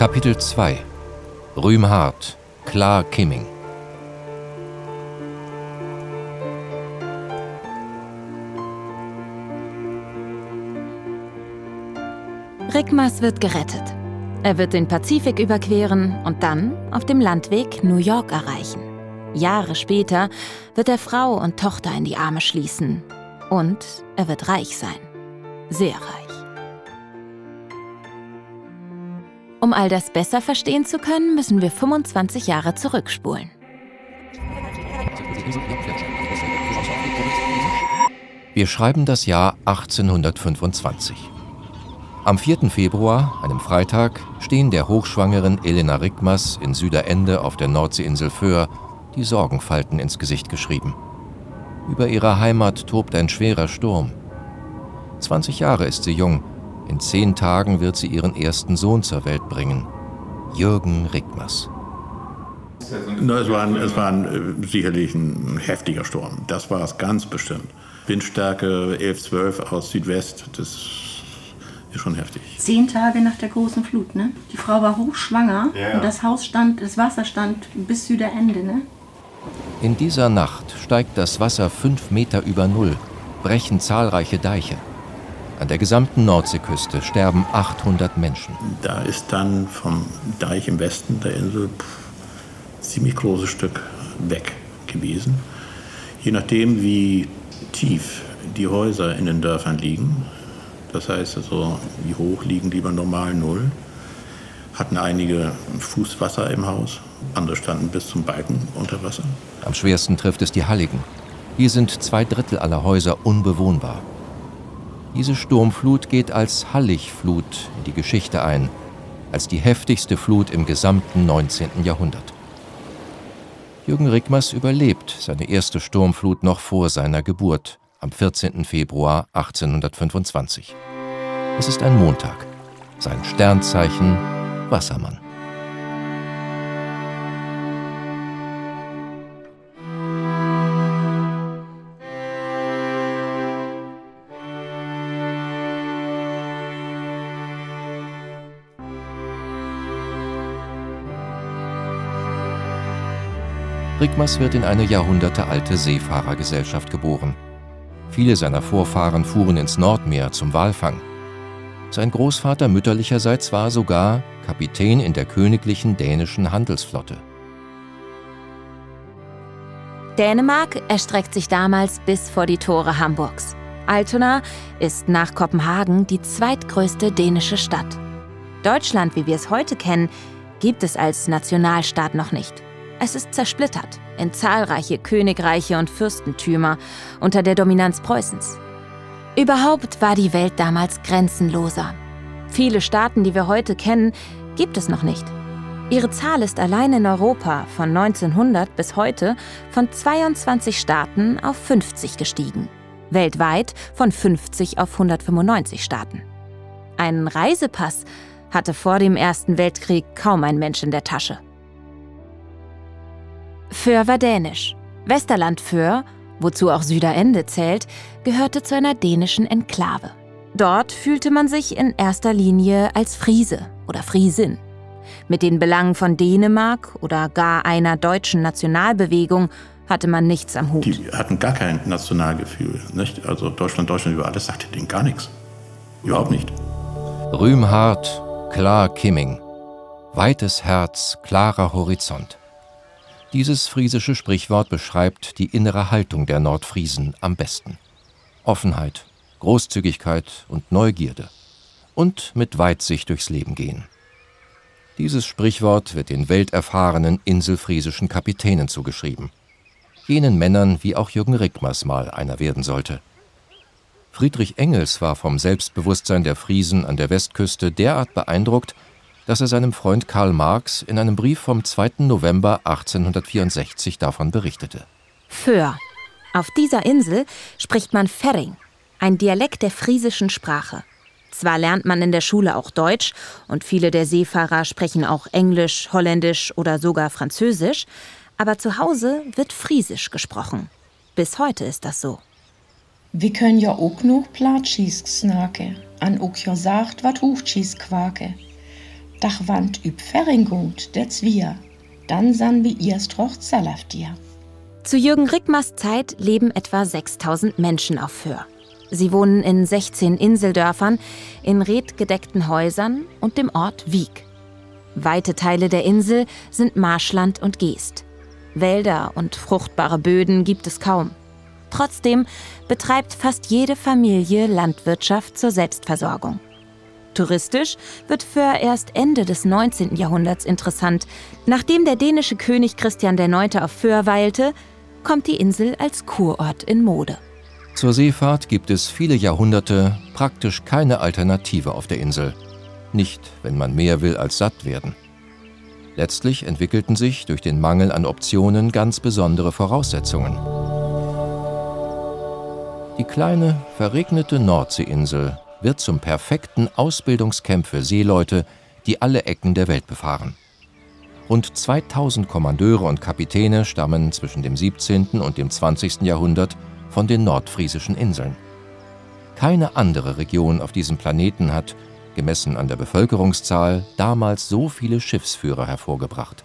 Kapitel 2 Rühmhart, Klar Kimming Rickmas wird gerettet. Er wird den Pazifik überqueren und dann auf dem Landweg New York erreichen. Jahre später wird er Frau und Tochter in die Arme schließen. Und er wird reich sein. Sehr reich. Um all das besser verstehen zu können, müssen wir 25 Jahre zurückspulen. Wir schreiben das Jahr 1825. Am 4. Februar, einem Freitag, stehen der hochschwangeren Elena Rickmas in Süderende auf der Nordseeinsel Föhr die Sorgenfalten ins Gesicht geschrieben. Über ihrer Heimat tobt ein schwerer Sturm. 20 Jahre ist sie jung in zehn Tagen wird sie ihren ersten Sohn zur Welt bringen, Jürgen Rickmers. es war, ein, es war ein, äh, sicherlich ein heftiger Sturm. Das war es ganz bestimmt. Windstärke 11, 12 aus Südwest, das ist schon heftig. Zehn Tage nach der großen Flut, ne? Die Frau war hochschwanger ja. und das Haus stand, das Wasser stand bis Süderende, ne? In dieser Nacht steigt das Wasser fünf Meter über Null, brechen zahlreiche Deiche. An der gesamten Nordseeküste sterben 800 Menschen. Da ist dann vom Deich im Westen der Insel ein ziemlich großes Stück weg gewesen. Je nachdem, wie tief die Häuser in den Dörfern liegen, das heißt also, wie hoch liegen die bei normal Null, hatten einige Fußwasser im Haus, andere standen bis zum Balken unter Wasser. Am schwersten trifft es die Halligen. Hier sind zwei Drittel aller Häuser unbewohnbar. Diese Sturmflut geht als Halligflut in die Geschichte ein, als die heftigste Flut im gesamten 19. Jahrhundert. Jürgen Rickmers überlebt seine erste Sturmflut noch vor seiner Geburt am 14. Februar 1825. Es ist ein Montag. Sein Sternzeichen Wassermann. Rickmers wird in eine jahrhundertealte Seefahrergesellschaft geboren. Viele seiner Vorfahren fuhren ins Nordmeer zum Walfang. Sein Großvater mütterlicherseits war sogar Kapitän in der königlichen dänischen Handelsflotte. Dänemark erstreckt sich damals bis vor die Tore Hamburgs. Altona ist nach Kopenhagen die zweitgrößte dänische Stadt. Deutschland, wie wir es heute kennen, gibt es als Nationalstaat noch nicht. Es ist zersplittert in zahlreiche Königreiche und Fürstentümer unter der Dominanz Preußens. Überhaupt war die Welt damals grenzenloser. Viele Staaten, die wir heute kennen, gibt es noch nicht. Ihre Zahl ist allein in Europa von 1900 bis heute von 22 Staaten auf 50 gestiegen. Weltweit von 50 auf 195 Staaten. Einen Reisepass hatte vor dem Ersten Weltkrieg kaum ein Mensch in der Tasche. Föhr war dänisch. Westerland Föhr, wozu auch Süderende zählt, gehörte zu einer dänischen Enklave. Dort fühlte man sich in erster Linie als Friese oder Friesin. Mit den Belangen von Dänemark oder gar einer deutschen Nationalbewegung hatte man nichts am Hut. Die hatten gar kein Nationalgefühl. Nicht? Also Deutschland, Deutschland über alles sagte denen gar nichts. Überhaupt nicht. Rühmhart, klar Kimming. Weites Herz, klarer Horizont. Dieses friesische Sprichwort beschreibt die innere Haltung der Nordfriesen am besten. Offenheit, Großzügigkeit und Neugierde. Und mit Weitsicht durchs Leben gehen. Dieses Sprichwort wird den welterfahrenen inselfriesischen Kapitänen zugeschrieben. Jenen Männern, wie auch Jürgen Rickmers mal einer werden sollte. Friedrich Engels war vom Selbstbewusstsein der Friesen an der Westküste derart beeindruckt, dass er seinem Freund Karl Marx in einem Brief vom 2. November 1864 davon berichtete. Föhr. Auf dieser Insel spricht man Ferring, ein Dialekt der friesischen Sprache. Zwar lernt man in der Schule auch Deutsch und viele der Seefahrer sprechen auch Englisch, Holländisch oder sogar Französisch, aber zu Hause wird Friesisch gesprochen. Bis heute ist das so. Wir können ja auch noch Platschis snaken, an ook ja sagt, wat Hochschis quake. Dach wand üb Ferringut, der Zwier. Dann san erst Rochzal auf dir. Zu Jürgen Rickmers Zeit leben etwa 6000 Menschen auf Föhr. Sie wohnen in 16 Inseldörfern, in redgedeckten Häusern und dem Ort Wieg. Weite Teile der Insel sind Marschland und Geest. Wälder und fruchtbare Böden gibt es kaum. Trotzdem betreibt fast jede Familie Landwirtschaft zur Selbstversorgung. Touristisch wird Föhr erst Ende des 19. Jahrhunderts interessant. Nachdem der dänische König Christian IX. auf Föhr weilte, kommt die Insel als Kurort in Mode. Zur Seefahrt gibt es viele Jahrhunderte praktisch keine Alternative auf der Insel. Nicht, wenn man mehr will als satt werden. Letztlich entwickelten sich durch den Mangel an Optionen ganz besondere Voraussetzungen. Die kleine, verregnete Nordseeinsel wird zum perfekten Ausbildungscamp für Seeleute, die alle Ecken der Welt befahren. Rund 2000 Kommandeure und Kapitäne stammen zwischen dem 17. und dem 20. Jahrhundert von den nordfriesischen Inseln. Keine andere Region auf diesem Planeten hat, gemessen an der Bevölkerungszahl, damals so viele Schiffsführer hervorgebracht.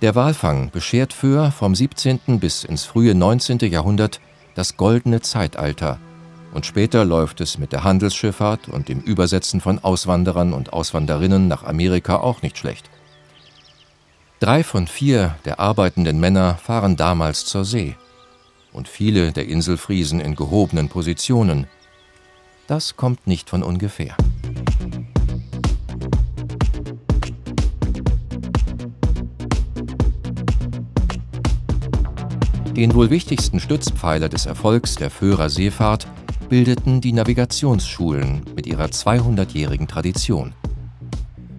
Der Walfang beschert für vom 17. bis ins frühe 19. Jahrhundert das goldene Zeitalter, und später läuft es mit der Handelsschifffahrt und dem Übersetzen von Auswanderern und Auswanderinnen nach Amerika auch nicht schlecht. Drei von vier der arbeitenden Männer fahren damals zur See und viele der Inselfriesen in gehobenen Positionen. Das kommt nicht von ungefähr. Den wohl wichtigsten Stützpfeiler des Erfolgs der Föhrer Seefahrt bildeten die Navigationsschulen mit ihrer 200-jährigen Tradition.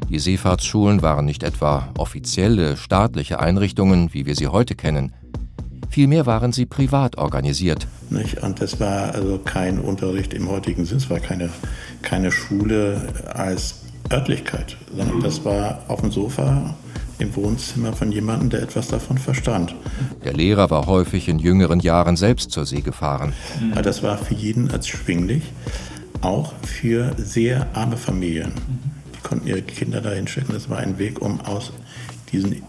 Die Seefahrtsschulen waren nicht etwa offizielle staatliche Einrichtungen, wie wir sie heute kennen. Vielmehr waren sie privat organisiert. Nicht? Und das war also kein Unterricht im heutigen Sinn, es war keine, keine Schule als Örtlichkeit, sondern das war auf dem Sofa im Wohnzimmer von jemandem, der etwas davon verstand. Der Lehrer war häufig in jüngeren Jahren selbst zur See gefahren. Aber das war für jeden als schwinglich, auch für sehr arme Familien. Die konnten ihre Kinder dahin schicken. Das war ein Weg, um aus diesen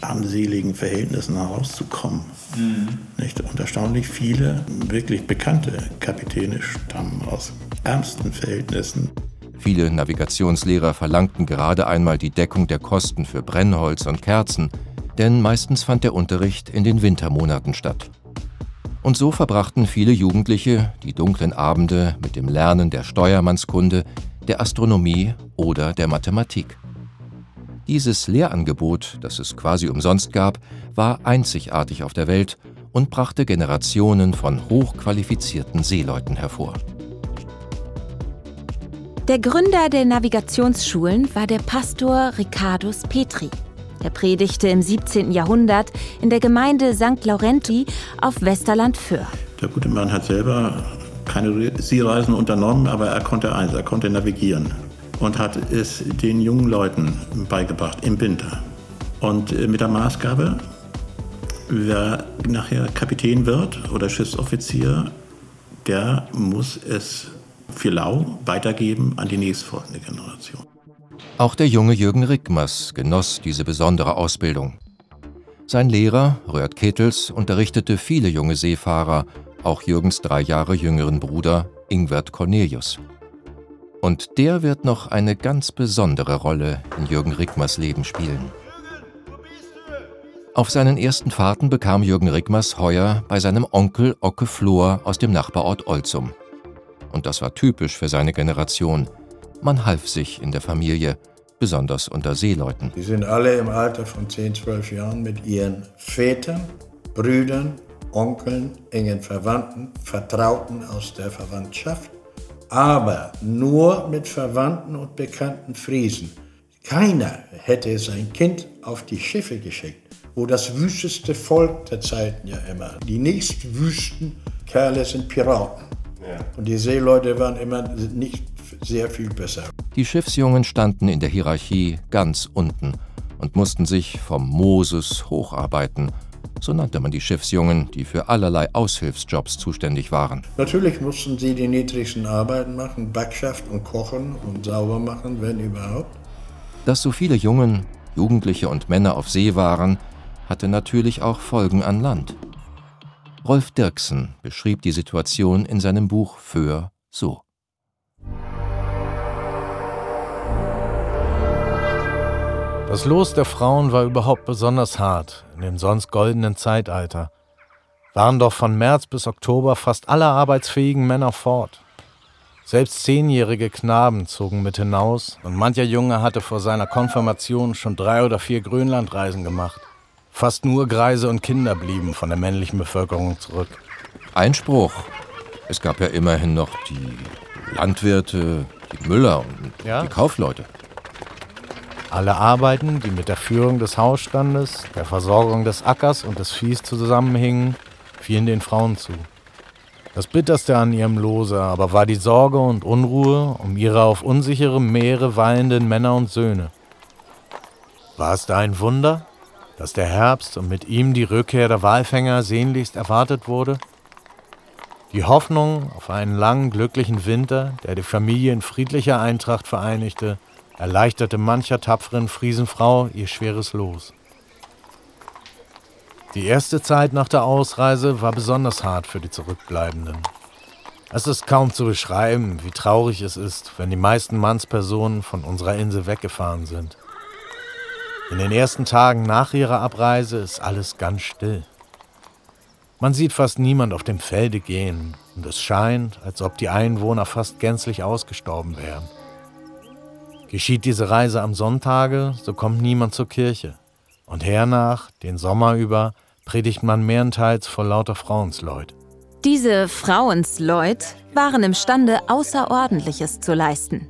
armseligen Verhältnissen herauszukommen. Mhm. Nicht? Und erstaunlich viele wirklich bekannte Kapitäne stammen aus ärmsten Verhältnissen. Viele Navigationslehrer verlangten gerade einmal die Deckung der Kosten für Brennholz und Kerzen, denn meistens fand der Unterricht in den Wintermonaten statt. Und so verbrachten viele Jugendliche die dunklen Abende mit dem Lernen der Steuermannskunde, der Astronomie oder der Mathematik. Dieses Lehrangebot, das es quasi umsonst gab, war einzigartig auf der Welt und brachte Generationen von hochqualifizierten Seeleuten hervor. Der Gründer der Navigationsschulen war der Pastor Ricardus Petri. Er predigte im 17. Jahrhundert in der Gemeinde St. Laurenti auf Westerland Föhr. Der gute Mann hat selber keine Seereisen unternommen, aber er konnte eins, er konnte navigieren und hat es den jungen Leuten beigebracht im Winter. Und äh, mit der Maßgabe, wer nachher Kapitän wird oder Schiffsoffizier, der muss es für lau weitergeben an die nächstfolgende Generation. Auch der junge Jürgen Rickmers genoss diese besondere Ausbildung. Sein Lehrer, Röhrt Kettels, unterrichtete viele junge Seefahrer, auch Jürgens drei Jahre jüngeren Bruder Ingwert Cornelius. Und der wird noch eine ganz besondere Rolle in Jürgen Rickmers Leben spielen. Auf seinen ersten Fahrten bekam Jürgen Rickmers heuer bei seinem Onkel Ocke Flor aus dem Nachbarort Olzum und das war typisch für seine Generation. Man half sich in der Familie, besonders unter Seeleuten. Sie sind alle im Alter von 10, 12 Jahren mit ihren Vätern, Brüdern, Onkeln, engen Verwandten, Vertrauten aus der Verwandtschaft, aber nur mit Verwandten und bekannten Friesen. Keiner hätte sein Kind auf die Schiffe geschickt, wo das wüsteste Volk der Zeiten ja immer. Die nächstwüsten Kerle sind Piraten. Und die Seeleute waren immer nicht sehr viel besser. Die Schiffsjungen standen in der Hierarchie ganz unten und mussten sich vom Moses hocharbeiten So nannte man die Schiffsjungen, die für allerlei Aushilfsjobs zuständig waren. Natürlich mussten sie die niedrigsten Arbeiten machen, Backschaft und kochen und sauber machen, wenn überhaupt. Dass so viele Jungen, Jugendliche und Männer auf See waren, hatte natürlich auch Folgen an Land. Rolf Dirksen beschrieb die Situation in seinem Buch Föhr so. Das Los der Frauen war überhaupt besonders hart in dem sonst goldenen Zeitalter. Waren doch von März bis Oktober fast alle arbeitsfähigen Männer fort. Selbst zehnjährige Knaben zogen mit hinaus und mancher Junge hatte vor seiner Konfirmation schon drei oder vier Grönlandreisen gemacht. Fast nur Greise und Kinder blieben von der männlichen Bevölkerung zurück. Einspruch. Es gab ja immerhin noch die Landwirte, die Müller und ja? die Kaufleute. Alle Arbeiten, die mit der Führung des Hausstandes, der Versorgung des Ackers und des Viehs zusammenhingen, fielen den Frauen zu. Das Bitterste an ihrem Lose aber war die Sorge und Unruhe um ihre auf unsicherem Meere weilenden Männer und Söhne. War es da ein Wunder, dass der Herbst und mit ihm die Rückkehr der Walfänger sehnlichst erwartet wurde? Die Hoffnung auf einen langen, glücklichen Winter, der die Familie in friedlicher Eintracht vereinigte, erleichterte mancher tapferen Friesenfrau ihr schweres Los. Die erste Zeit nach der Ausreise war besonders hart für die Zurückbleibenden. Es ist kaum zu beschreiben, wie traurig es ist, wenn die meisten Mannspersonen von unserer Insel weggefahren sind. In den ersten Tagen nach ihrer Abreise ist alles ganz still. Man sieht fast niemand auf dem Felde gehen und es scheint, als ob die Einwohner fast gänzlich ausgestorben wären. Geschieht diese Reise am Sonntage, so kommt niemand zur Kirche. Und hernach, den Sommer über, predigt man mehrenteils vor lauter Frauensleut. Diese Frauensleut waren imstande, Außerordentliches zu leisten.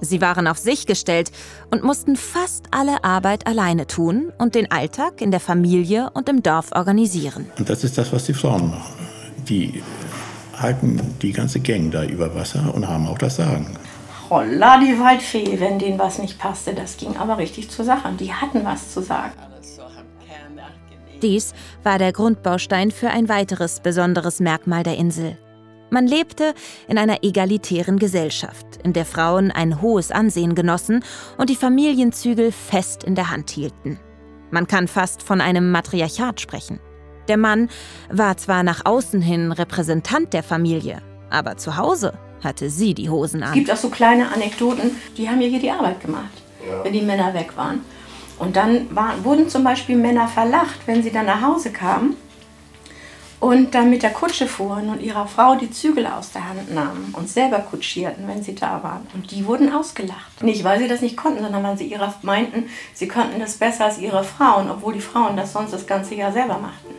Sie waren auf sich gestellt und mussten fast alle Arbeit alleine tun und den Alltag in der Familie und im Dorf organisieren. Und das ist das, was die Frauen machen. Die halten die ganze Gang da über Wasser und haben auch das Sagen. Holla, die Waldfee, wenn denen was nicht passte. Das ging aber richtig zur Sache. Die hatten was zu sagen. Dies war der Grundbaustein für ein weiteres besonderes Merkmal der Insel. Man lebte in einer egalitären Gesellschaft, in der Frauen ein hohes Ansehen genossen und die Familienzügel fest in der Hand hielten. Man kann fast von einem Matriarchat sprechen. Der Mann war zwar nach außen hin Repräsentant der Familie, aber zu Hause hatte sie die Hosen an. Es gibt auch so kleine Anekdoten, die haben ihr hier die Arbeit gemacht, ja. wenn die Männer weg waren. Und dann war, wurden zum Beispiel Männer verlacht, wenn sie dann nach Hause kamen und dann mit der Kutsche fuhren und ihrer Frau die Zügel aus der Hand nahmen und selber kutschierten, wenn sie da waren. Und die wurden ausgelacht. Nicht, weil sie das nicht konnten, sondern weil sie ihrer meinten, sie könnten das besser als ihre Frauen, obwohl die Frauen das sonst das ganze Jahr selber machten.